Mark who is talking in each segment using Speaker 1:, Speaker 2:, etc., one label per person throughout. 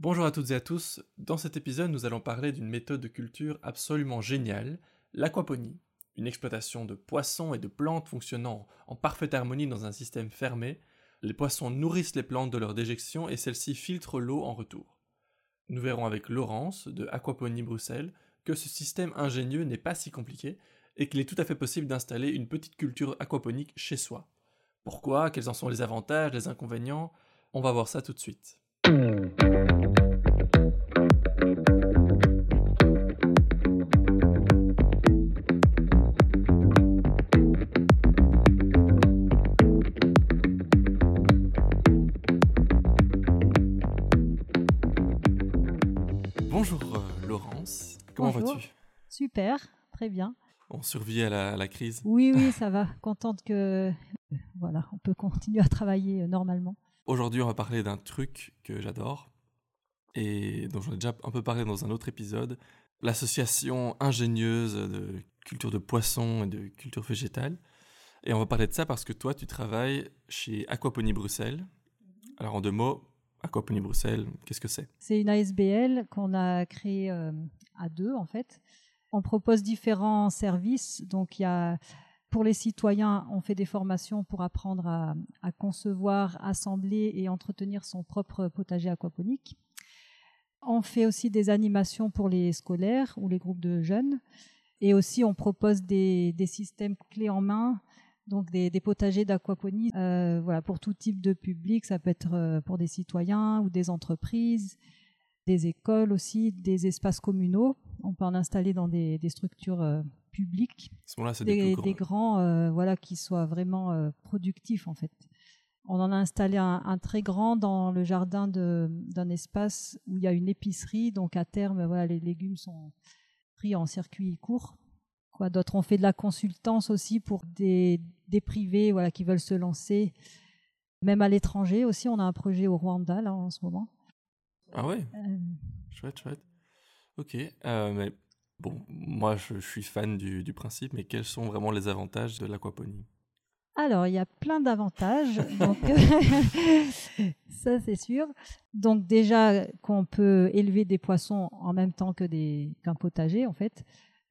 Speaker 1: Bonjour à toutes et à tous, dans cet épisode nous allons parler d'une méthode de culture absolument géniale, l'aquaponie, une exploitation de poissons et de plantes fonctionnant en parfaite harmonie dans un système fermé. Les poissons nourrissent les plantes de leur déjection et celles-ci filtrent l'eau en retour. Nous verrons avec Laurence de Aquaponie Bruxelles que ce système ingénieux n'est pas si compliqué et qu'il est tout à fait possible d'installer une petite culture aquaponique chez soi. Pourquoi? Quels en sont les avantages, les inconvénients? On va voir ça tout de suite. Bonjour euh, Laurence, comment vas-tu?
Speaker 2: Super, très bien.
Speaker 1: On survit à la, à la crise?
Speaker 2: Oui, oui, ça va. Contente que euh, voilà, on peut continuer à travailler euh, normalement.
Speaker 1: Aujourd'hui, on va parler d'un truc que j'adore et dont j'en ai déjà un peu parlé dans un autre épisode, l'association ingénieuse de culture de poissons et de culture végétale. Et on va parler de ça parce que toi, tu travailles chez Aquaponie Bruxelles. Alors en deux mots, Aquaponie Bruxelles, qu'est-ce que c'est?
Speaker 2: C'est une ASBL qu'on a créée euh, à deux en fait. On propose différents services. Donc il y a pour les citoyens, on fait des formations pour apprendre à, concevoir, assembler et entretenir son propre potager aquaponique. On fait aussi des animations pour les scolaires ou les groupes de jeunes. Et aussi, on propose des, systèmes clés en main, donc des, potagers d'aquaponie euh, voilà, pour tout type de public. Ça peut être euh, pour des citoyens ou des entreprises, des écoles aussi, des espaces communaux. On peut en installer dans des, des structures
Speaker 1: c'est des, grands.
Speaker 2: euh, voilà, qui soient vraiment euh, productifs en fait. On en a installé un, un très grand dans le jardin d'un espace où il y a une épicerie. Donc à terme, voilà, les légumes sont pris en circuit court. Quoi d'autre? On fait de la consultance aussi pour des, des privés voilà, qui veulent se lancer. Même à l'étranger aussi, on a un projet au Rwanda là, en ce moment.
Speaker 1: Ah ouais?
Speaker 2: Euh,
Speaker 1: Chouette, chouette. Ok, euh, mais bon, moi je, suis fan du, du principe, mais quels sont vraiment les avantages de l'aquaponie?
Speaker 2: Alors, il y a plein d'avantages. donc, ça, c'est sûr. Donc, déjà, qu'on peut élever des poissons en même temps que des, qu'un potager, en fait.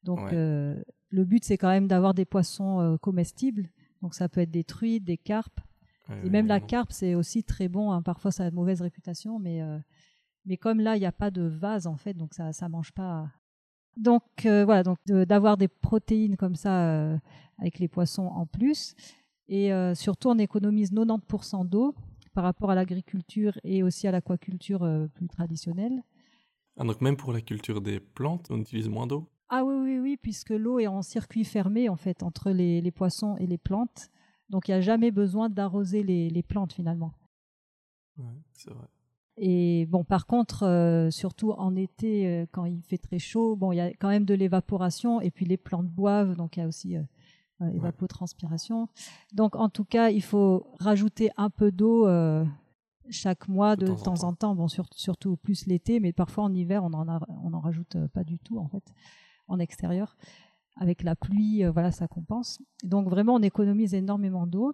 Speaker 2: Donc,
Speaker 1: Ouais.
Speaker 2: euh, le but, c'est quand même d'avoir des poissons euh, comestibles. Donc, ça peut être des truites, des carpes.
Speaker 1: Ouais,
Speaker 2: Et même la carpe, c'est aussi très bon. hein. Parfois, ça a une mauvaise réputation, mais, euh, mais comme là, il n'y a pas de vase, en fait, donc ça ne mange pas. Donc, euh, voilà, donc de- d'avoir des protéines comme ça euh, avec les poissons en plus. Et euh, surtout, on économise 90% d'eau par rapport à l'agriculture et aussi à l'aquaculture plus traditionnelle.
Speaker 1: Ah, donc même pour la culture des plantes, on utilise moins d'eau?
Speaker 2: Ah oui, oui, oui, puisque l'eau est en circuit fermé, en fait, entre les, les poissons et les plantes. Donc, il n'y a jamais besoin d'arroser les- les plantes, finalement.
Speaker 1: Ouais, c'est vrai.
Speaker 2: Et bon, par contre, euh, surtout en été, euh, quand il fait très chaud, bon, il y a quand même de l'évaporation et puis les plantes boivent, donc il y a aussi euh, euh, évapotranspiration. Donc, en tout cas, il faut rajouter un peu d'eau chaque mois
Speaker 1: De
Speaker 2: de,
Speaker 1: temps en
Speaker 2: temps, en temps. Bon, sur- surtout plus l'été, mais parfois en hiver, on en, a- on en rajoute pas du tout en fait en extérieur. Avec la pluie, voilà, ça compense. Donc vraiment, on économise énormément d'eau.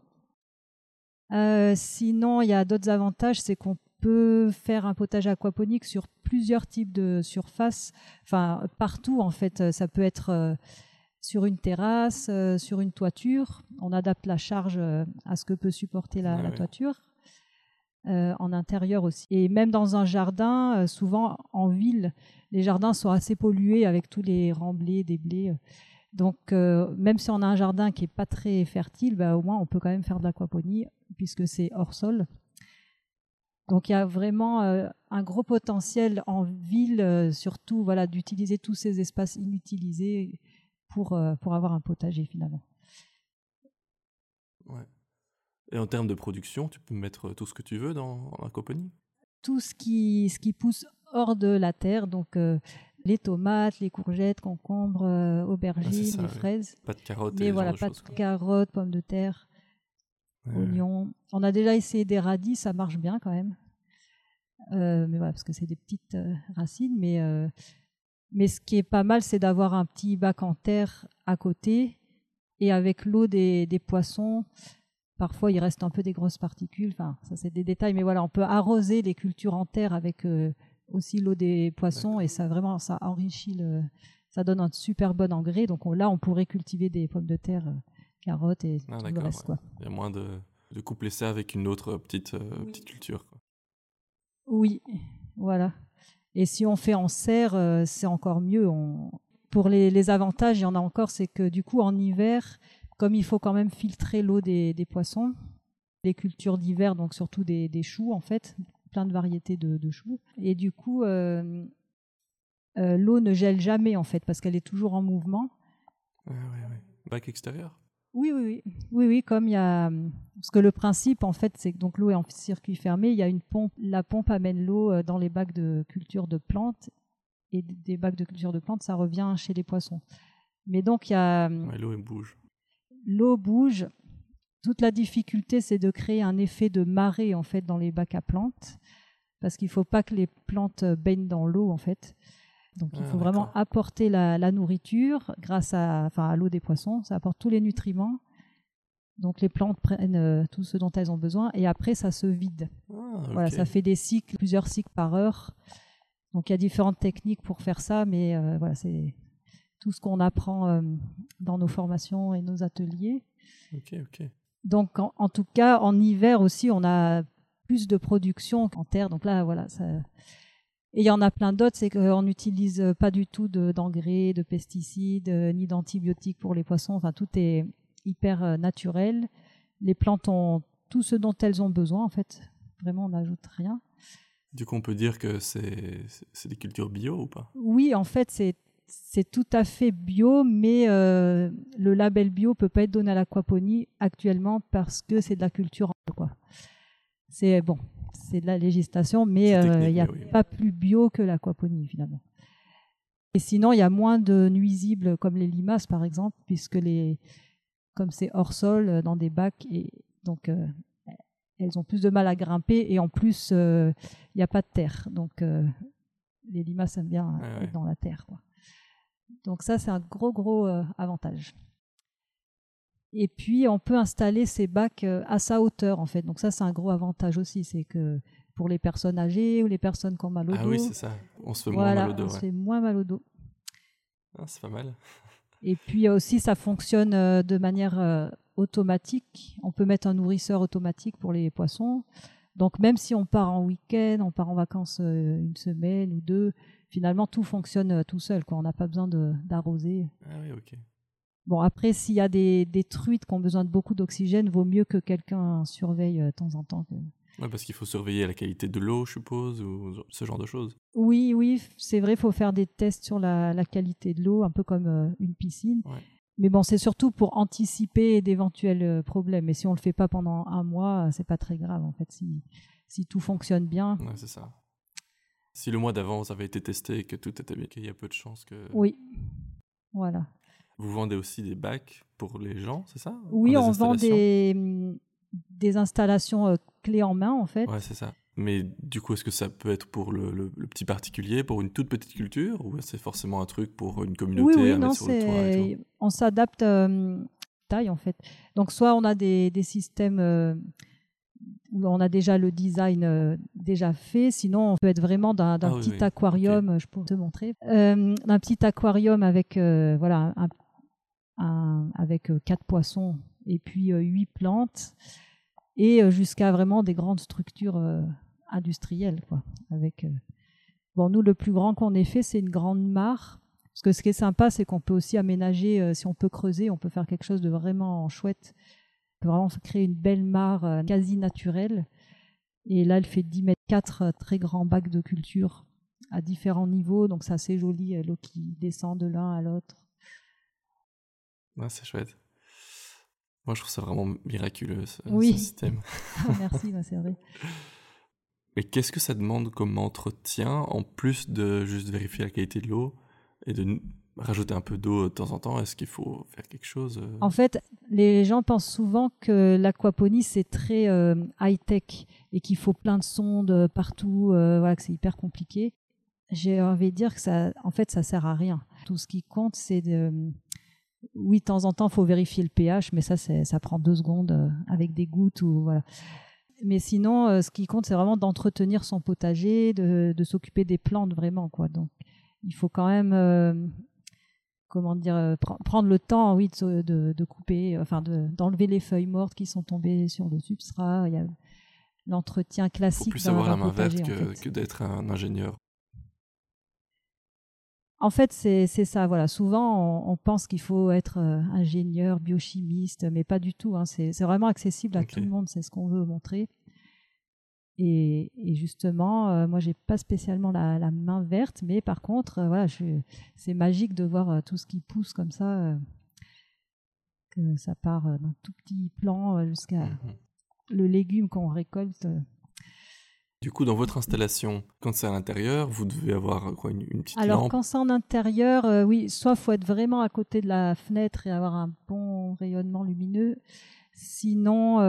Speaker 2: Euh, sinon, il y a d'autres avantages, c'est qu'on peut faire un potager aquaponique sur plusieurs types de surfaces, enfin partout en fait. Euh, Ça peut être euh, sur une terrasse, euh, sur une toiture. On adapte la charge à ce que peut supporter la,
Speaker 1: Ouais,
Speaker 2: la
Speaker 1: ouais.
Speaker 2: toiture. Euh, en intérieur aussi. Et même dans un jardin, euh, souvent en ville, les jardins sont assez pollués avec tous les remblais, des blés. Donc, euh, même si on a un jardin qui est pas très fertile, bah, au moins on peut quand même faire de l'aquaponie puisque c'est hors sol. Donc, il y a vraiment euh, un gros potentiel en ville, euh, surtout voilà, d'utiliser tous ces espaces inutilisés pour, euh, pour avoir un potager finalement.
Speaker 1: Ouais. Et en termes de production, tu peux mettre tout ce que tu veux dans l'aquaponie
Speaker 2: Tout ce qui, ce qui pousse hors de la terre, donc les tomates, les courgettes, concombres, aubergines,
Speaker 1: Ah, ça,
Speaker 2: les fraises.
Speaker 1: Pas de carottes et
Speaker 2: Mais
Speaker 1: ce
Speaker 2: voilà,
Speaker 1: de
Speaker 2: pas de
Speaker 1: quoi.
Speaker 2: carottes, pommes de terre. Oignons. On a déjà essayé des radis, ça marche bien quand même. Euh, mais voilà, parce que c'est des petites euh, racines. Mais, euh, mais ce qui est pas mal, c'est d'avoir un petit bac en terre à côté et avec l'eau des, des poissons. Parfois, il reste un peu des grosses particules. Enfin, ça, c'est des détails. Mais voilà, on peut arroser les cultures en terre avec aussi l'eau des poissons et ça vraiment ça enrichit le, ça donne un super bon engrais. Donc là, on pourrait cultiver des pommes de terre, carottes et ah, tout le reste. Quoi.
Speaker 1: Il y a moins de, de coupler ça avec une autre petite, petite culture. Quoi.
Speaker 2: Oui, voilà. Et si on fait en serre, c'est encore mieux. On... Pour les, les, avantages, il y en a encore, c'est que du coup, en hiver, comme il faut quand même filtrer l'eau des, des, poissons, les cultures d'hiver, donc surtout des, des, choux en fait, plein de variétés de, de choux. Et du coup, euh, euh, l'eau ne gèle jamais en fait parce qu'elle est toujours en mouvement.
Speaker 1: Oui, oui, oui. Bac extérieur?
Speaker 2: Oui, oui, oui, oui, oui, comme il y a, parce que le principe en fait, c'est que donc l'eau est en circuit fermé. Il y a une pompe, la pompe amène l'eau euh, dans les bacs de culture de plantes et des bacs de culture de plantes, ça revient chez les poissons. Mais donc il y a,
Speaker 1: l'eau bouge.
Speaker 2: L'eau bouge. Toute la difficulté, c'est de créer un effet de marée en fait dans les bacs à plantes, parce qu'il ne faut pas que les plantes baignent dans l'eau en fait. Donc il ah, faut vraiment apporter la, nourriture grâce à, enfin, à l'eau des poissons. Ça apporte tous les nutriments. Donc les plantes prennent euh, tout ce dont elles ont besoin et après ça se vide. Ah, voilà, ça fait des cycles, plusieurs cycles par heure. Donc il y a différentes techniques pour faire ça, mais euh, voilà, c'est tout ce qu'on apprend euh, dans nos formations et nos ateliers. Donc en, en, tout cas, en hiver aussi, on a plus de production qu'en terre. Donc là, voilà, ça, et il y en a plein d'autres, c'est qu'on n'utilise pas du tout d'engrais, de, pesticides, euh, ni d'antibiotiques pour les poissons. Enfin, tout est hyper euh, naturel. Les plantes ont tout ce dont elles ont besoin, en fait. Vraiment, on n'ajoute rien.
Speaker 1: Du coup, on peut dire que c'est des cultures bio ou pas?
Speaker 2: Oui, en fait, c'est tout à fait bio, mais euh, le label bio peut pas être donné à l'aquaponie actuellement parce que c'est de la culture. Quoi. C'est bon, c'est de la législation, mais euh, il n'y a pas plus bio que l'aquaponie finalement. Et sinon, il y a moins de nuisibles comme les limaces par exemple, puisque les, comme c'est hors sol euh, dans des bacs, et donc euh, elles ont plus de mal à grimper et en plus il n'y a pas de terre, donc les limaces aiment bien être dans la terre. Quoi. Donc ça, c'est un gros gros avantage. Et puis, on peut installer ces bacs euh, à sa hauteur, en fait. Donc ça, c'est un gros avantage aussi. C'est que pour les personnes âgées ou les personnes qui ont mal au dos.
Speaker 1: Ah oui, c'est ça. On se fait moins mal au dos.
Speaker 2: On se fait moins mal au dos.
Speaker 1: Ah, c'est pas mal.
Speaker 2: Et puis aussi, ça fonctionne euh, de manière euh, automatique. On peut mettre un nourrisseur automatique pour les poissons. Donc même si on part en week-end, on part en vacances une semaine ou deux, finalement tout fonctionne tout seul. Quoi. On n'a pas besoin d'arroser.
Speaker 1: Ah oui, ok.
Speaker 2: Bon, après, s'il y a des, truites qui ont besoin de beaucoup d'oxygène, vaut mieux que quelqu'un surveille euh, de temps en temps.
Speaker 1: Ouais, parce qu'il faut surveiller la qualité de l'eau, je suppose, ou ce genre de choses.
Speaker 2: Oui, oui, c'est vrai, il faut faire des tests sur la, qualité de l'eau, un peu comme euh, une piscine. Mais bon, c'est surtout pour anticiper d'éventuels euh, problèmes. Et si on ne le fait pas pendant un mois, c'est pas très grave, en fait, si, si tout fonctionne bien.
Speaker 1: Ouais, c'est ça. Si le mois d'avant, ça avait été testé et que tout était bien, il y a peu de chances que...
Speaker 2: Oui, voilà.
Speaker 1: Vous vendez aussi des bacs pour les gens, c'est ça?
Speaker 2: Oui, on vend des, mm, des installations euh, clés en main, en fait.
Speaker 1: Ouais, c'est ça. Mais du coup, est-ce que ça peut être pour le, le, petit particulier, pour une toute petite culture, ou c'est forcément un truc pour une communauté
Speaker 2: oui, oui, non, sur On s'adapte euh, taille, en fait. Donc, soit on a des, des systèmes euh, où on a déjà le design déjà fait, sinon on peut être vraiment d'un ah petit aquarium, je peux te montrer, d'un petit aquarium avec voilà un avec euh, quatre poissons et puis euh, huit plantes, et euh, jusqu'à vraiment des grandes structures industrielles. Quoi, avec, bon, nous, le plus grand qu'on ait fait, c'est une grande mare. Parce que ce qui est sympa, c'est qu'on peut aussi aménager, si on peut creuser, on peut faire quelque chose de vraiment chouette. On peut vraiment créer une belle mare quasi naturelle. Et là, elle fait 10 mètres 4 très grands bacs de culture à différents niveaux. Donc, c'est assez joli, l'eau qui descend de l'un à l'autre
Speaker 1: c'est chouette. Moi, je trouve ça vraiment miraculeux, ce,
Speaker 2: oui.
Speaker 1: système.
Speaker 2: Ah, merci, c'est vrai.
Speaker 1: Mais qu'est-ce que ça demande comme entretien, en plus de juste vérifier la qualité de l'eau et de rajouter un peu d'eau de temps en temps? Est-ce qu'il faut faire quelque chose euh?
Speaker 2: En fait, les gens pensent souvent que l'aquaponie, c'est très euh, high-tech et qu'il faut plein de sondes partout, euh, voilà, que c'est hyper compliqué. J'ai envie de dire que ça, en fait, ça sert à rien. Tout ce qui compte, c'est de oui, de temps en temps, il faut vérifier le pH, mais ça, ça prend deux secondes euh, avec des gouttes ou voilà. Mais sinon, ce qui compte, c'est vraiment d'entretenir son potager, de, de s'occuper des plantes vraiment, quoi. Donc, il faut quand même comment dire, euh, prendre le temps, oui, de, de, couper, enfin, d'enlever les feuilles mortes qui sont tombées sur le substrat. Il y a l'entretien classique.
Speaker 1: plus savoir la main verte que, d'être un ingénieur.
Speaker 2: En fait, c'est ça. Voilà. Souvent, on, pense qu'il faut être euh, ingénieur, biochimiste, mais pas du tout. Hein. C'est vraiment accessible à tout le monde. C'est ce qu'on veut montrer. Et, justement, euh, moi, j'ai pas spécialement la, main verte, mais par contre, euh, voilà, c'est magique de voir euh, tout ce qui pousse comme ça, que ça part d'un tout petit plant jusqu'à mmh le légume qu'on récolte.
Speaker 1: Du coup, dans votre installation, quand c'est à l'intérieur, vous devez avoir quoi, une, petite
Speaker 2: Alors, quand c'est en intérieur, oui, soit faut être vraiment à côté de la fenêtre et avoir un bon rayonnement lumineux. Sinon,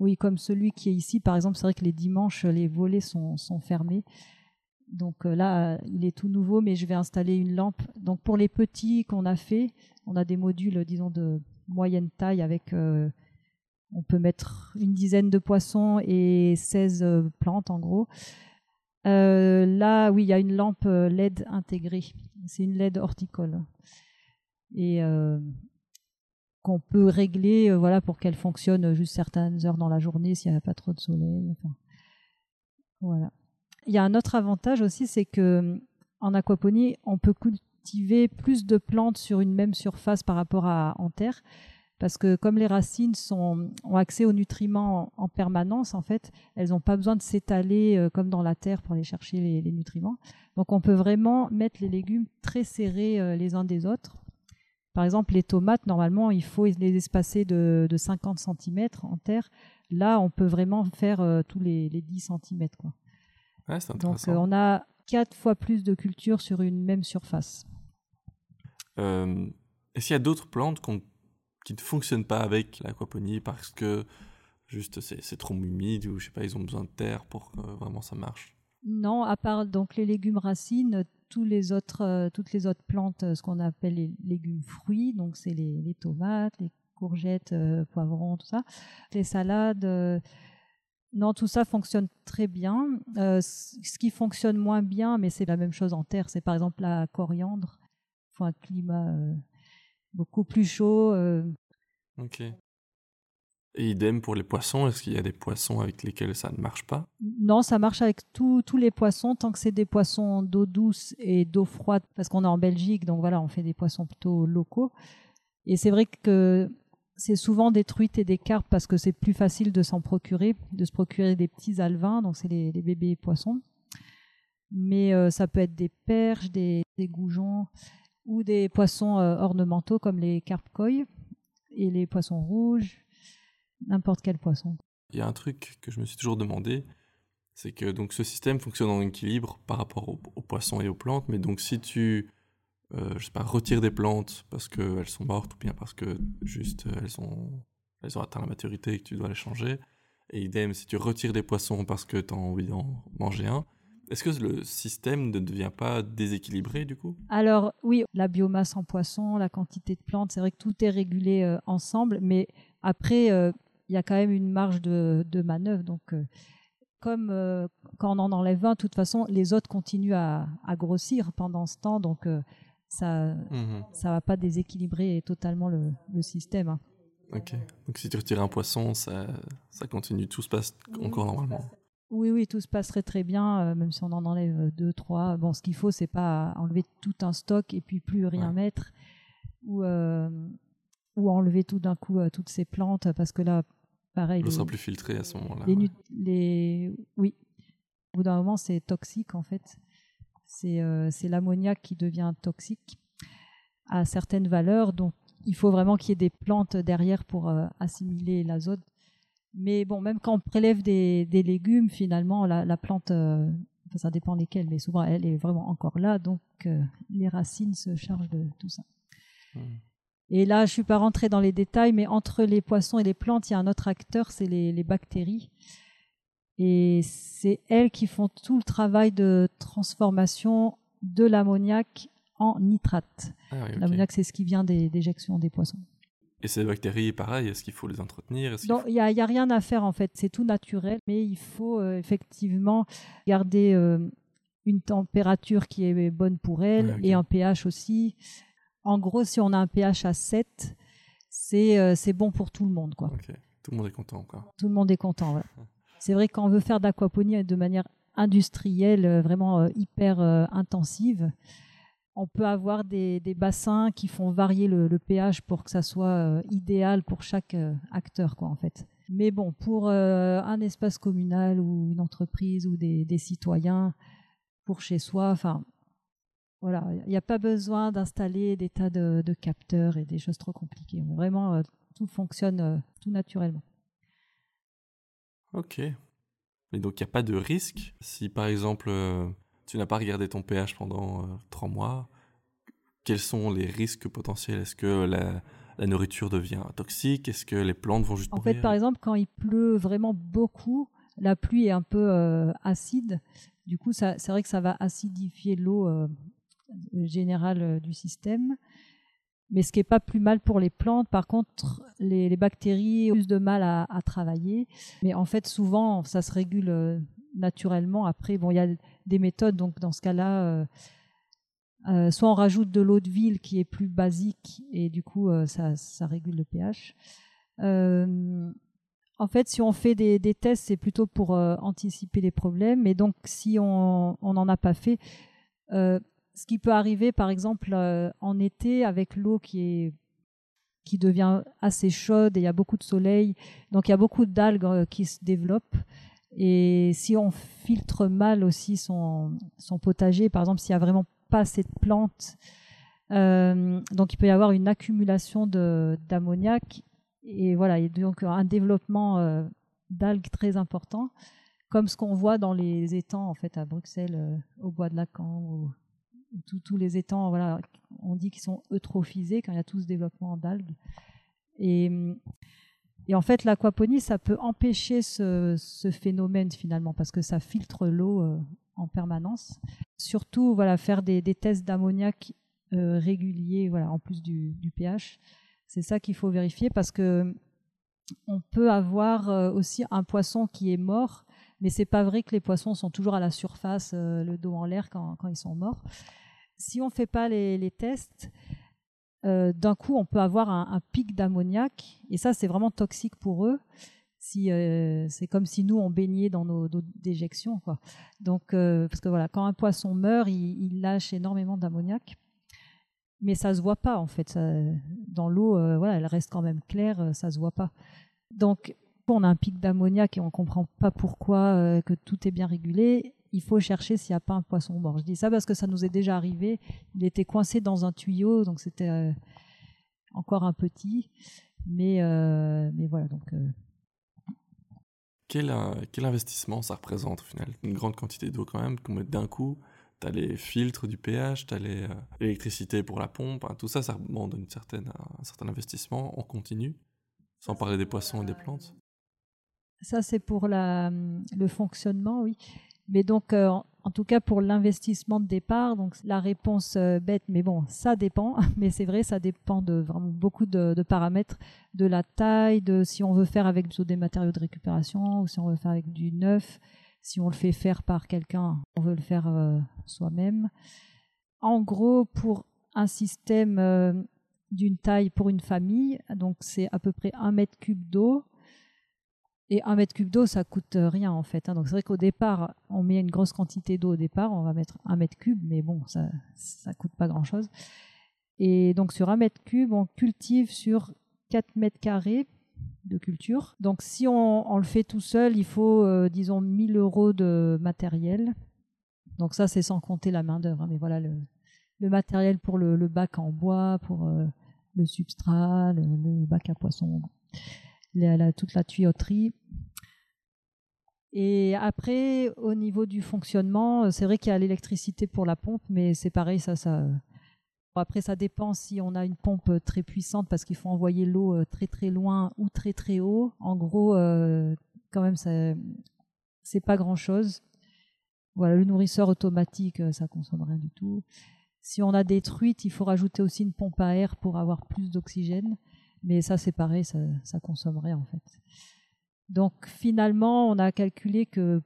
Speaker 2: oui, comme celui qui est ici, par exemple, c'est vrai que les dimanches, les volets sont, fermés. Donc euh, là, il est tout nouveau, mais je vais installer une lampe. Donc pour les petits qu'on a fait, on a des modules, disons, de moyenne taille avec, euh, on peut mettre une dizaine de poissons et 16 euh, plantes en gros. là, oui, il y a une lampe LED intégrée. C'est une LED horticole. Et qu'on peut régler euh, voilà pour qu'elle fonctionne juste certaines heures dans la journée s'il n'y a pas trop de soleil voilà il y a un autre avantage aussi c'est que en aquaponie on peut cultiver plus de plantes sur une même surface par rapport à en terre parce que comme les racines sont, ont accès aux nutriments en, permanence, en fait, elles n'ont pas besoin de s'étaler euh, comme dans la terre pour aller chercher les, nutriments. Donc on peut vraiment mettre les légumes très serrés euh, les uns des autres par exemple, les tomates, normalement, il faut les espacer de, 50 cm en terre. Là, on peut vraiment faire euh, tous les, 10 cm. Quoi. Donc, euh, on a quatre fois plus de culture sur une même surface.
Speaker 1: Est-ce qu'il y a d'autres plantes qui ne fonctionnent pas avec l'aquaponie parce que juste c'est trop humide ou je sais pas, ils ont besoin de terre pour que vraiment ça marche
Speaker 2: Non, à part donc les légumes racines, les autres, euh, toutes les autres plantes, euh, ce qu'on appelle les légumes fruits, donc c'est les, tomates, les courgettes, euh, poivrons, tout ça, les salades. non, tout ça fonctionne très bien. ce qui fonctionne moins bien, mais c'est la même chose en terre, c'est par exemple la coriandre. Il faut un climat beaucoup plus chaud.
Speaker 1: Ok. Et idem pour les poissons, est-ce qu'il y a des poissons avec lesquels ça ne marche pas?
Speaker 2: Non, ça marche avec tous les poissons, tant que c'est des poissons d'eau douce et d'eau froide, parce qu'on est en Belgique, donc voilà, on fait des poissons plutôt locaux. Et c'est vrai que c'est souvent des truites et des carpes parce que c'est plus facile de s'en procurer, de se procurer des petits alevins, donc c'est les, bébés poissons. Mais euh, ça peut être des perches, des, goujons ou des poissons euh, ornementaux comme les carpes koi et les poissons rouges n'importe quel poisson.
Speaker 1: Il y a un truc que je me suis toujours demandé, c'est que donc ce système fonctionne en équilibre par rapport aux, poissons et aux plantes, mais donc si tu euh, je sais pas, retires des plantes parce qu'elles sont mortes ou bien parce que juste euh, elles ont, elles ont atteint la maturité et que tu dois les changer, et idem si tu retires des poissons parce que tu as envie d'en manger un, est-ce que le système ne devient pas déséquilibré du coup?
Speaker 2: Alors oui, la biomasse en poisson, la quantité de plantes, c'est vrai que tout est régulé euh, ensemble, mais après, il y a quand même une marge de, manœuvre. Donc, euh, comme euh, quand on en enlève un, de toute façon, les autres continuent à, grossir pendant ce temps. Donc, euh, ça ne ça va pas déséquilibrer totalement le, système. Hein.
Speaker 1: Ok. Donc, si tu retires un poisson, ça, ça continue. Tout se passe encore normalement.
Speaker 2: Oui, oui, tout se passerait très bien, même si on en enlève deux, trois. Bon, ce qu'il faut, c'est pas enlever tout un stock et puis plus rien mettre. Ou, ou enlever tout d'un coup toutes ces plantes parce que là, pareil.
Speaker 1: Ne sera plus filtré à ce moment-là.
Speaker 2: Les, Oui. Au bout d'un moment, c'est toxique en fait. C'est euh, l'ammoniac qui devient toxique à certaines valeurs. Donc, il faut vraiment qu'il y ait des plantes derrière pour euh, assimiler l'azote. Mais bon, même quand on prélève des, des légumes, finalement, la, plante, euh, ça dépend lesquelles, mais souvent elle est vraiment encore là. Donc, euh, les racines se chargent de tout ça. Mmh. Et là, je suis pas rentrée dans les détails, mais entre les poissons et les plantes, il y a un autre acteur, c'est les, bactéries. Et c'est elles qui font tout le travail de transformation de l'ammoniac en nitrate. Ah l'ammoniac, c'est ce qui vient des déjections des poissons.
Speaker 1: Et ces bactéries, pareil, est-ce qu'il faut les entretenir?
Speaker 2: Non, il n'y a, rien à faire en fait, c'est tout naturel, mais il faut euh, effectivement garder euh, une température qui est bonne pour elle et un pH aussi. En gros, si on a un pH à 7, c'est c'est bon pour tout le monde. Quoi.
Speaker 1: Tout le monde est content. Quoi.
Speaker 2: Tout le monde est content, C'est vrai qu'on veut faire d'aquaponie de manière industrielle, vraiment hyper intensive, on peut avoir des, bassins qui font varier le, pH pour que ça soit euh, idéal pour chaque euh, acteur, quoi, en fait. Mais bon, pour euh, un espace communal ou une entreprise ou des, citoyens, pour chez soi, enfin, voilà, il n'y a pas besoin d'installer des tas de, capteurs et des choses trop compliquées. Vraiment, tout fonctionne tout naturellement.
Speaker 1: Ok. Et donc, il n'y a pas de risque si, par exemple, tu n'as pas regardé ton pH pendant euh, trois mois, quels sont les risques potentiels? Est-ce que la, nourriture devient toxique? Est-ce que les plantes vont juste
Speaker 2: En fait, par exemple, quand il pleut vraiment beaucoup, la pluie est un peu euh, acide. Du coup, c'est vrai que ça va acidifier l'eau euh, générale du système. Mais ce qui n'est pas plus mal pour les plantes, par contre, les, bactéries ont plus de mal à, travailler. Mais en fait, souvent, ça se régule naturellement. Après, bon, il y a des méthodes. Donc, dans ce cas-là, euh, euh, soit on rajoute de l'eau de ville qui est plus basique et du coup, euh, ça, régule le pH. en fait, si on fait des, tests, c'est plutôt pour anticiper les problèmes. Et donc, si on n'en a pas fait, ce qui peut arriver, par exemple, en été, avec l'eau qui qui devient assez chaude et il y a beaucoup de soleil, donc il y a beaucoup d'algues qui se développent. Et si on filtre mal aussi son, potager, par exemple, s'il n'y a vraiment pas assez de plantes, euh, donc il peut y avoir une accumulation d'ammoniac et voilà, et donc un développement euh, d'algues très important, comme ce qu'on voit dans les étangs en fait à Bruxelles, euh, au bois de Lacan, ou, tous les étangs, on dit qu'ils sont eutrophisés quand il y a tout ce développement d'algues. Et en fait, l'aquaponie, ça peut empêcher ce, phénomène finalement parce que ça filtre l'eau euh, en permanence. Surtout, faire des, tests d'ammoniac euh, réguliers, en plus du, pH. C'est ça qu'il faut vérifier parce que on peut avoir euh, aussi un poisson qui est mort, mais c'est pas vrai que les poissons sont toujours à la surface, le dos en l'air quand, ils sont morts. Si on ne fait pas les tests, euh, d'un coup, on peut avoir un, pic d'ammoniac, et ça, c'est vraiment toxique pour eux. Si, euh, c'est comme si nous, on baignait dans nos, déjections. Quoi. Donc, euh, parce que voilà, quand un poisson meurt, il, lâche énormément d'ammoniac, mais ça se voit pas en fait. dans l'eau, voilà, elle reste quand même claire, ça se voit pas. Donc, on a un pic d'ammoniac et on comprend pas pourquoi que tout est bien régulé il faut chercher s'il n'y a pas un poisson mort. Je dis ça parce que ça nous est déjà arrivé. Il était coincé dans un tuyau, donc c'était euh, encore un petit. Mais, euh, mais voilà, donc. Euh.
Speaker 1: Quel, quel, investissement ça représente au final? Une grande quantité d'eau quand même, qu'on met d'un coup. Tu as les filtres du pH, tu as l'électricité pour la pompe, hein, tout ça, ça demande une certaine, un certain investissement en continu, sans parler des poissons et des plantes.
Speaker 2: Ça, c'est pour la, le fonctionnement, oui. Mais donc, euh, en tout cas pour l'investissement de départ, donc la réponse euh, bête, mais bon, ça dépend. Mais c'est vrai, ça dépend de vraiment beaucoup de, paramètres, de la taille, de si on veut faire avec des matériaux de récupération ou si on veut faire avec du neuf, si on le fait faire par quelqu'un, on veut le faire euh, soi-même. En gros, pour un système d'une taille pour une famille, donc c'est à peu près un mètre cube d'eau et un mètre cube d'eau, ça coûte euh, rien en fait. Hein. Donc c'est vrai qu'au départ, on met une grosse quantité d'eau au départ, on va mettre un mètre cube, mais bon, ça ça coûte pas grand chose. Et donc sur un mètre cube, on cultive sur 4 mètres carrés de culture. Donc si on, le fait tout seul, il faut, euh, disons, 1000 euros de matériel. Donc ça, c'est sans compter la main d'œuvre. Hein. Mais voilà, le, matériel pour le, bac en bois, pour euh, le substrat, le, bac à toute la tuyauterie. Et après, au niveau du fonctionnement, euh, c'est vrai qu'il y a l'électricité pour la pompe, mais c'est pareil, ça. Après, ça dépend si on a une pompe très puissante parce qu'il faut envoyer l'eau euh, très très loin ou très très haut. En gros, euh, quand même, c'est pas grand chose. Voilà, le nourrisseur automatique, ça consomme rien du tout. Si on a des truites, il faut rajouter aussi une pompe à air pour avoir plus d'oxygène. Mais ça, c'est pareil, ça, ça consommerait en fait. Donc finalement, on a calculé que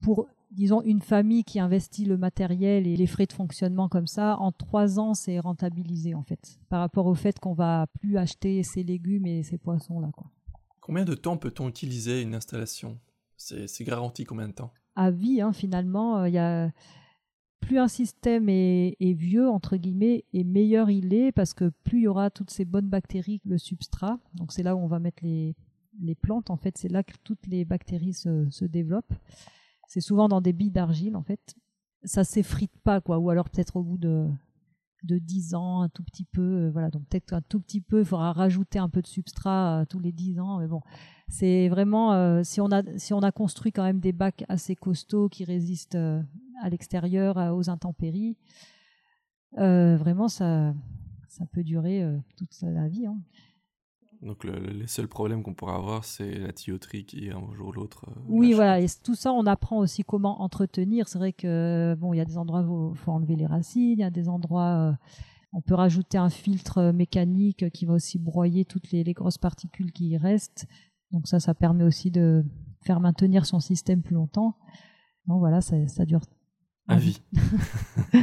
Speaker 2: pour disons, une famille qui investit le matériel et les frais de fonctionnement comme ça, en trois ans, c'est rentabilisé en fait, par rapport au fait qu'on va plus acheter ces légumes et ces poissons-là.
Speaker 1: Combien de temps peut-on utiliser une installation? C'est, garanti combien de temps?
Speaker 2: À vie, hein, finalement. Euh, il y a plus un système est, vieux, entre guillemets, et meilleur il est, parce que plus il y aura toutes ces bonnes bactéries, le substrat, donc c'est là où on va mettre les, plantes, en fait, c'est là que toutes les bactéries se, développent. C'est souvent dans des billes d'argile, en fait. Ça s'effrite pas, quoi. Ou alors peut-être au bout de, de 10 ans, un tout petit peu. Euh, voilà, donc peut-être un tout petit peu, il faudra rajouter un peu de substrat euh, tous les 10 ans. Mais bon, c'est vraiment, euh, si on a construit quand même des bacs assez costauds qui résistent à l'extérieur, aux intempéries, vraiment, ça, ça peut durer toute la vie. Hein.
Speaker 1: Donc le, les seuls problèmes qu'on pourra avoir, c'est la tuyauterie qui un jour ou l'autre. Euh,
Speaker 2: oui, voilà. Et tout ça, on apprend aussi comment entretenir. C'est vrai que bon, il y a des endroits où il faut enlever les racines, il y a des endroits. Euh, on peut rajouter un filtre euh, mécanique qui va aussi broyer toutes les, grosses particules qui y restent. Donc ça, ça permet aussi de faire maintenir son système plus longtemps. Donc voilà, ça, ça dure.
Speaker 1: À vie.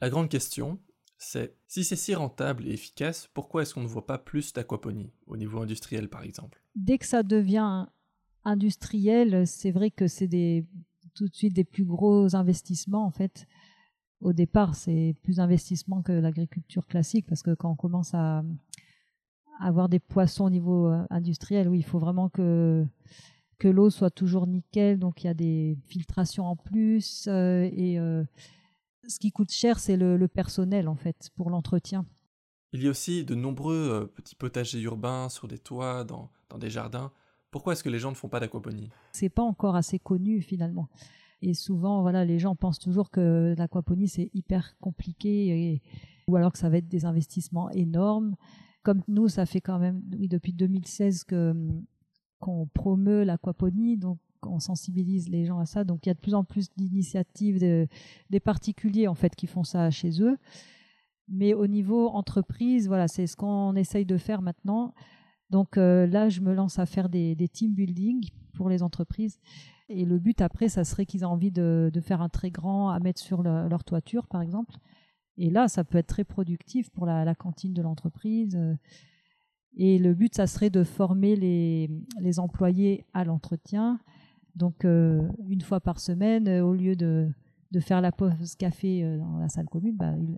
Speaker 1: La grande question, c'est si c'est si rentable et efficace, pourquoi est-ce qu'on ne voit pas plus d'aquaponie au niveau industriel par exemple?
Speaker 2: Dès que ça devient industriel, c'est vrai que c'est des tout de suite des plus gros investissements en fait. Au départ, c'est plus d'investissement que l'agriculture classique parce que quand on commence à avoir des poissons au niveau euh, industriel, oui, il faut vraiment que que l'eau soit toujours nickel, donc il y a des filtrations en plus euh, et euh, ce qui coûte cher, c'est le, personnel, en fait, pour l'entretien.
Speaker 1: Il y a aussi de nombreux euh, petits potagers urbains sur des toits, dans, des jardins. Pourquoi est-ce que les gens ne font pas d'aquaponie?
Speaker 2: C'est pas encore assez connu, finalement. Et souvent, voilà, les gens pensent toujours que l'aquaponie, c'est hyper compliqué, ou alors que ça va être des investissements énormes. Comme nous, ça fait quand même, oui, depuis 2016 que qu'on promeut l'aquaponie, donc on sensibilise les gens à ça. Donc il y a de plus en plus d'initiatives des particuliers en fait qui font ça chez eux. Mais au niveau entreprise, voilà, c'est ce qu'on essaye de faire maintenant. Donc euh, là, je me lance à faire des, team building pour les entreprises. Et le but après, ça serait qu'ils aient envie de, faire un très grand à mettre sur leur toiture, par exemple. Et là, ça peut être très productif pour la, cantine de l'entreprise. Et le but, ça serait de former les, les employés à l'entretien, donc, euh, une fois par semaine, euh, au lieu de, de, faire la pause café euh, dans la salle commune, bah, il,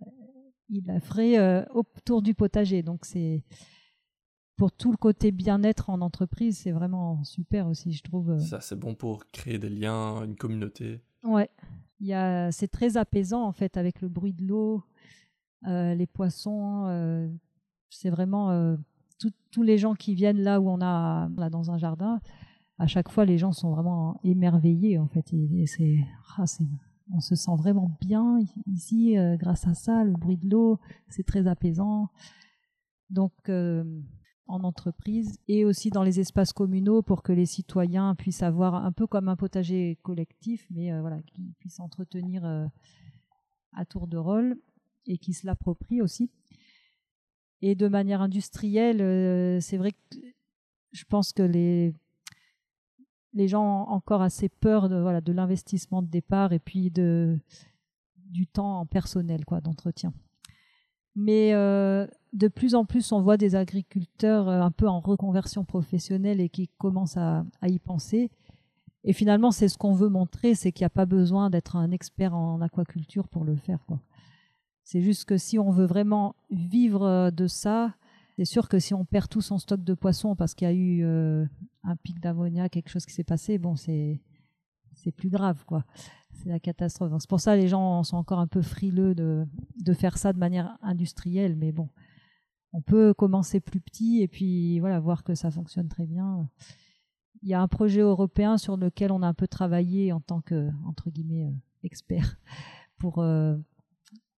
Speaker 2: il, la ferait autour du potager. Donc, c'est pour tout le côté bien-être en entreprise, c'est vraiment super aussi, je trouve.
Speaker 1: Ça, c'est bon pour créer des liens, une communauté.
Speaker 2: Ouais, c'est très apaisant en fait avec le bruit de l'eau, les poissons. c'est vraiment tous les gens qui viennent là où on a là dans un jardin à chaque fois, les gens sont vraiment émerveillés, en fait. Ah, c'est, on se sent vraiment bien ici euh, grâce à ça, le bruit de l'eau, c'est très apaisant. Donc, euh, en entreprise et aussi dans les espaces communaux pour que les citoyens puissent avoir un peu comme un potager collectif, mais euh, voilà, qu'ils puissent entretenir à tour de rôle et qu'ils se l'approprient aussi. Et de manière industrielle, c'est vrai que je pense que les les gens ont encore assez peur de, voilà, de l'investissement de départ et puis de, du temps en personnel quoi, d'entretien. Mais euh, de plus en plus, on voit des agriculteurs euh, un peu en reconversion professionnelle et qui commencent à, y penser. Et finalement, c'est ce qu'on veut montrer, c'est qu'il n'y a pas besoin d'être un expert en aquaculture pour le faire. C'est juste que si on veut vraiment vivre de ça, c'est sûr que si on perd tout son stock de poissons parce qu'il y a eu euh, un pic d'ammonia, quelque chose qui s'est passé, bon, c'est c'est plus grave, quoi. C'est la catastrophe. C'est pour ça que les gens sont encore un peu frileux de, de faire ça de manière industrielle, mais bon, on peut commencer plus petit et puis voilà voir que ça fonctionne très bien. Il y a un projet européen sur lequel on a un peu travaillé en tant que entre guillemets euh, expert pour euh,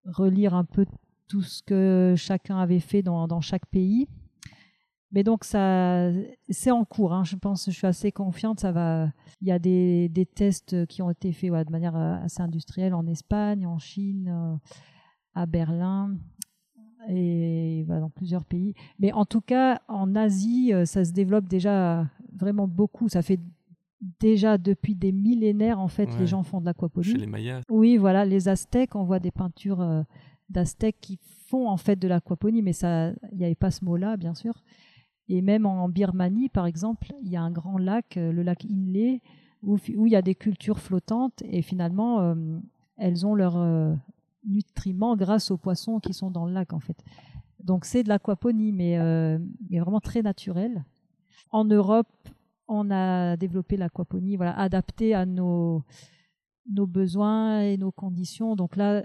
Speaker 2: relire un peu tout ce que chacun avait fait dans, dans chaque pays. Mais donc ça, c'est en cours. Hein. Je pense, je suis assez confiante. Ça va. Il y a des, des tests qui ont été faits de manière euh, assez industrielle en Espagne, en Chine, euh, à Berlin. et dans plusieurs pays. Mais en tout cas, en Asie, ça se développe déjà vraiment beaucoup. Ça fait déjà depuis des millénaires, en fait, les gens font de l'aquaponie.
Speaker 1: Chez les Mayas.
Speaker 2: Oui, voilà, les Aztèques, on voit des peintures euh, d'Aztèques qui font en fait de l'aquaponie, mais ça, il n'y avait pas ce mot-là, bien sûr. Et même en Birmanie, par exemple, il y a un grand lac, euh, le lac Inle, où, où, il y a des cultures flottantes et finalement, euh, elles ont leurs nutriments grâce aux poissons qui sont dans le lac, en fait. Donc c'est de l'aquaponie, mais, mais vraiment très naturel. En Europe, on a développé l'aquaponie, voilà, adaptée à nos, nos besoins et nos conditions. Donc là,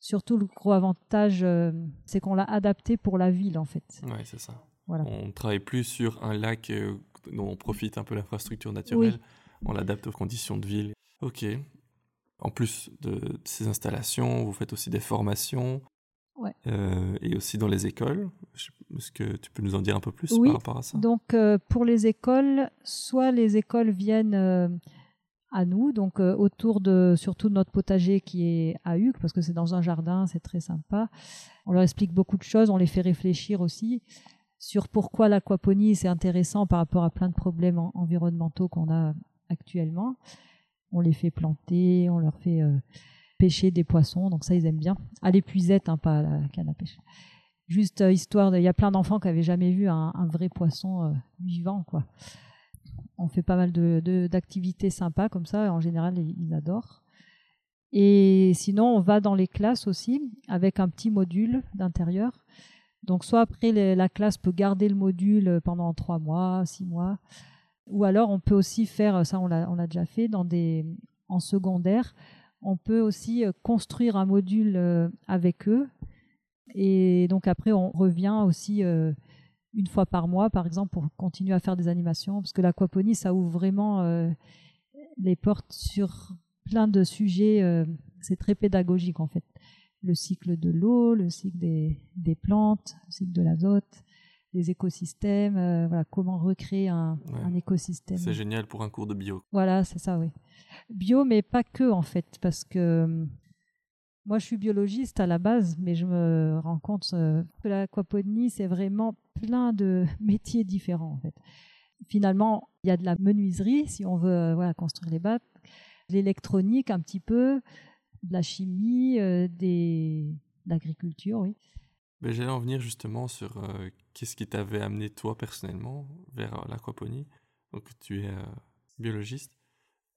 Speaker 2: surtout le gros avantage, euh, c'est qu'on l'a adapté pour la ville en fait.
Speaker 1: Oui, c'est ça. Voilà. On travaille plus sur un lac euh, dont on profite un peu l'infrastructure naturelle. On l'adapte aux conditions de ville. Ok. En plus de, ces installations, vous faites aussi des formations.
Speaker 2: Ouais.
Speaker 1: Euh, et aussi dans les écoles. Est-ce que tu peux nous en dire un peu plus
Speaker 2: par
Speaker 1: rapport à ça?
Speaker 2: Donc, pour les écoles, soit les écoles viennent à nous, donc euh, autour de surtout de notre potager qui est à Hugues, parce que c'est dans un jardin, c'est très sympa. On leur explique beaucoup de choses, on les fait réfléchir aussi sur pourquoi l'aquaponie c'est intéressant par rapport à plein de problèmes environnementaux qu'on a actuellement. On les fait planter, on leur fait euh, pêcher des poissons, donc ça ils aiment bien. À l'épuisette, hein, pas à la canne à pêche. Juste euh, histoire, il y a plein d'enfants qui avaient jamais vu un, vrai poisson vivant, quoi on fait pas mal d'activités de, sympas comme ça. En général, ils, adorent. Et sinon, on va dans les classes aussi avec un petit module d'intérieur. Donc, soit après, la classe peut garder le module pendant trois mois, six mois, ou alors on peut aussi faire, ça on l'a déjà fait, dans des, en secondaire, on peut aussi euh, construire un module euh, avec eux. Et donc après, on revient aussi euh, une fois par mois, par exemple, pour continuer à faire des animations, parce que l'aquaponie, ça ouvre vraiment les portes sur plein de sujets. C'est très pédagogique en fait. Le cycle de l'eau, le cycle des, plantes, le cycle de l'azote, les écosystèmes, euh, voilà, comment recréer un, un écosystème.
Speaker 1: C'est génial pour un cours de bio.
Speaker 2: Voilà, c'est ça, oui. Bio, mais pas que en fait, parce que moi, je suis biologiste à la base, mais je me rends compte que l'aquaponie, c'est vraiment plein de métiers différents en fait. Finalement, il y a de la menuiserie si on veut euh, voilà, construire les battes, l'électronique un petit peu, de la chimie, euh, des... de l'agriculture, oui.
Speaker 1: Ben, J'allais en venir justement sur euh, qu'est-ce qui t'avait amené toi personnellement vers l'aquaponie? Donc tu es biologiste.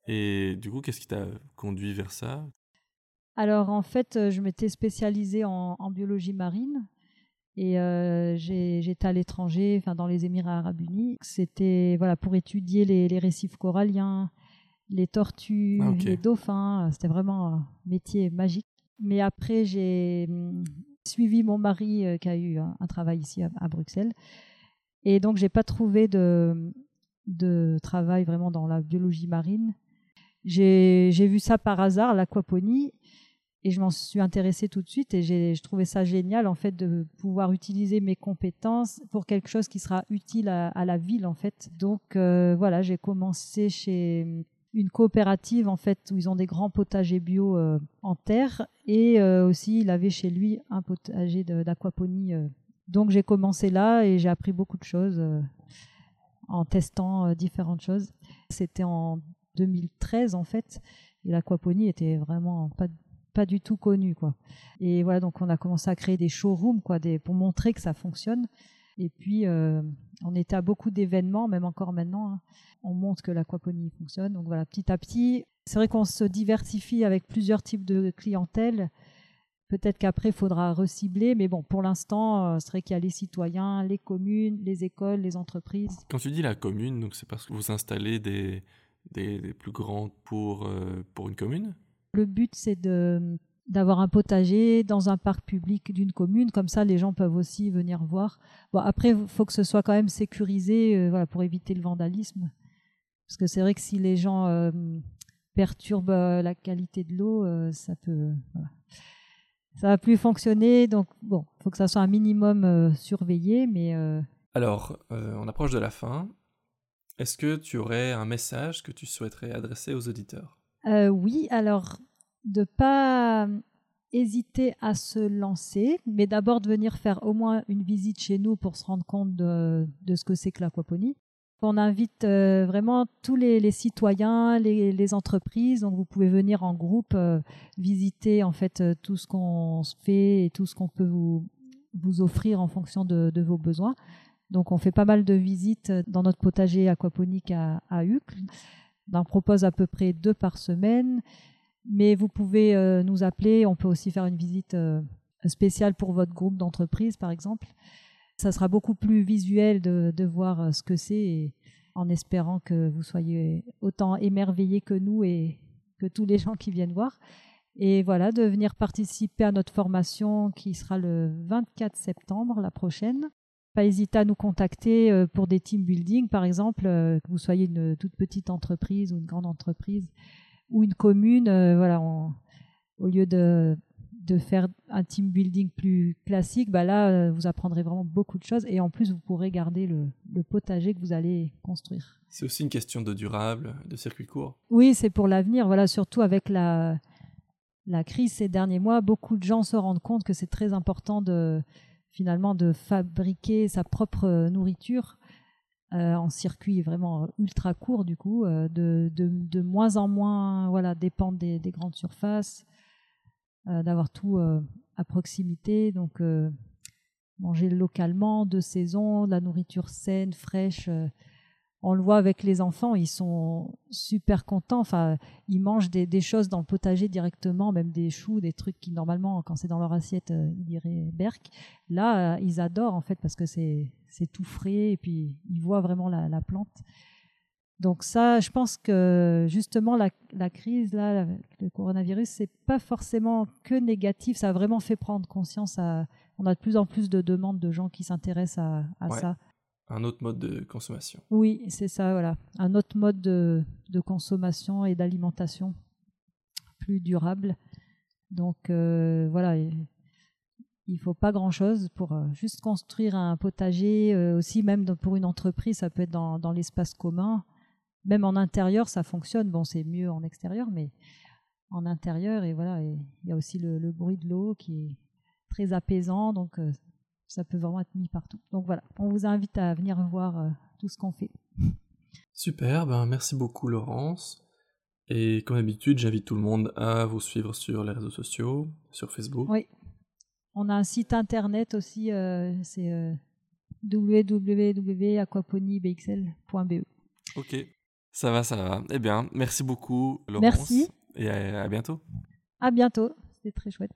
Speaker 1: Et du coup, qu'est-ce qui t'a conduit vers ça?
Speaker 2: Alors en fait, je m'étais spécialisée en, en biologie marine. Et euh, j'étais à l'étranger, enfin dans les Émirats Arabes Unis. C'était voilà pour étudier les, récifs coralliens, les tortues, ah, les dauphins. C'était vraiment un métier magique. Mais après, j'ai hum, suivi mon mari euh, qui a eu un, travail ici à, Bruxelles. Et donc, j'ai pas trouvé de, travail vraiment dans la biologie marine. J'ai vu ça par hasard, l'aquaponie, et je m'en suis intéressée tout de suite et j'ai trouvé ça génial en fait de pouvoir utiliser mes compétences pour quelque chose qui sera utile à, la ville en fait. Donc euh, voilà, j'ai commencé chez une coopérative en fait où ils ont des grands potagers bio euh, en terre et euh, aussi il avait chez lui un potager d'aquaponie. Donc j'ai commencé là et j'ai appris beaucoup de choses en testant différentes choses. C'était en 2013 en fait et l'aquaponie était vraiment pas pas du tout connu quoi. Et voilà donc on a commencé à créer des showrooms quoi, des, pour montrer que ça fonctionne. Et puis euh, on était à beaucoup d'événements, même encore maintenant. Hein. On montre que l'aquaponie fonctionne. Donc voilà, petit à petit, c'est vrai qu'on se diversifie avec plusieurs types de clientèle. Peut-être qu'après, il faudra recibler, mais bon, pour l'instant, euh, c'est vrai qu'il y a les citoyens, les communes, les écoles, les entreprises.
Speaker 1: Quand tu dis la commune, donc c'est parce que vous installez des, des, plus grands pour, euh, pour une commune?
Speaker 2: Le but, c'est d'avoir un potager dans un parc public d'une commune. Comme ça, les gens peuvent aussi venir voir. Bon, après, il faut que ce soit quand même sécurisé euh, voilà, pour éviter le vandalisme. Parce que c'est vrai que si les gens euh, perturbent euh, la qualité de l'eau, ça peut. Voilà. Ça va plus fonctionner. Donc, bon, il faut que ça soit un minimum surveillé. Mais,
Speaker 1: Alors, on approche de la fin. Est-ce que tu aurais un message que tu souhaiterais adresser aux auditeurs?
Speaker 2: Euh, oui, alors de pas hésiter à se lancer, mais d'abord de venir faire au moins une visite chez nous pour se rendre compte de, ce que c'est que l'aquaponie. On invite euh, vraiment tous les, citoyens, les, entreprises. Donc vous pouvez venir en groupe euh, visiter en fait euh, tout ce qu'on fait et tout ce qu'on peut vous, vous offrir en fonction de, vos besoins. Donc on fait pas mal de visites dans notre potager aquaponique à, à Uccle. On propose à peu près deux par semaine. Mais vous pouvez nous appeler. On peut aussi faire une visite spéciale pour votre groupe d'entreprise, par exemple ça sera beaucoup plus visuel de, de voir euh, ce que c'est en espérant que vous soyez autant émerveillés que nous et que tous les gens qui viennent voir. Et voilà, de venir participer à notre formation qui sera le 24 septembre, la prochaine. Pas hésiter à nous contacter euh, pour des team building, par exemple, euh, que vous soyez une toute petite entreprise ou une grande entreprise ou une commune. Voilà, au lieu de de faire un team building plus classique, bah là, euh, vous apprendrez vraiment beaucoup de choses et en plus, vous pourrez garder le, potager que vous allez construire.
Speaker 1: C'est aussi une question de durable, de circuit court.
Speaker 2: Oui, c'est pour l'avenir. Voilà, surtout avec la, la crise ces derniers mois, beaucoup de gens se rendent compte que c'est très important de finalement de fabriquer sa propre nourriture euh, en circuit vraiment ultra court du coup, euh, de, moins en moins voilà dépendre des, des grandes surfaces euh, d'avoir tout euh, à proximité. Donc, euh, manger localement, de saison, de la nourriture saine, fraîche. on le voit avec les enfants, ils sont super contents. Enfin, ils mangent des, choses dans le potager directement, même des choux, des trucs qui normalement, quand c'est dans leur assiette, ils diraient berk. Là, ils adorent en fait parce que c'est tout frais et puis ils voient vraiment la plante. Donc ça, je pense que justement la, crise, là, le coronavirus, c'est pas forcément que négatif. Ça a vraiment fait prendre conscience. À, on a de plus en plus de demandes de gens qui s'intéressent à, ça.
Speaker 1: Un autre mode de consommation.
Speaker 2: Oui, c'est ça, voilà. Un autre mode de, consommation et d'alimentation plus durable. Donc euh, voilà, il faut pas grand-chose pour euh, juste construire un potager. Euh, aussi, même pour une entreprise, ça peut être dans l'espace commun même en intérieur, ça fonctionne. Bon, c'est mieux en extérieur, mais en intérieur, et voilà, il y a aussi le, bruit de l'eau qui est très apaisant, donc euh, ça peut vraiment être mis partout. Donc voilà, on vous invite à venir voir tout ce qu'on fait.
Speaker 1: Super, ben merci beaucoup Laurence. Et comme d'habitude, j'invite tout le monde à vous suivre sur les réseaux sociaux, sur Facebook.
Speaker 2: Oui. On a un site internet aussi, euh, c'est www.aquaponibxl.be.
Speaker 1: Ok. Ça va, ça va. Eh bien, merci beaucoup, Laurence.
Speaker 2: Merci.
Speaker 1: Et à, à bientôt.
Speaker 2: À bientôt. C'était très chouette.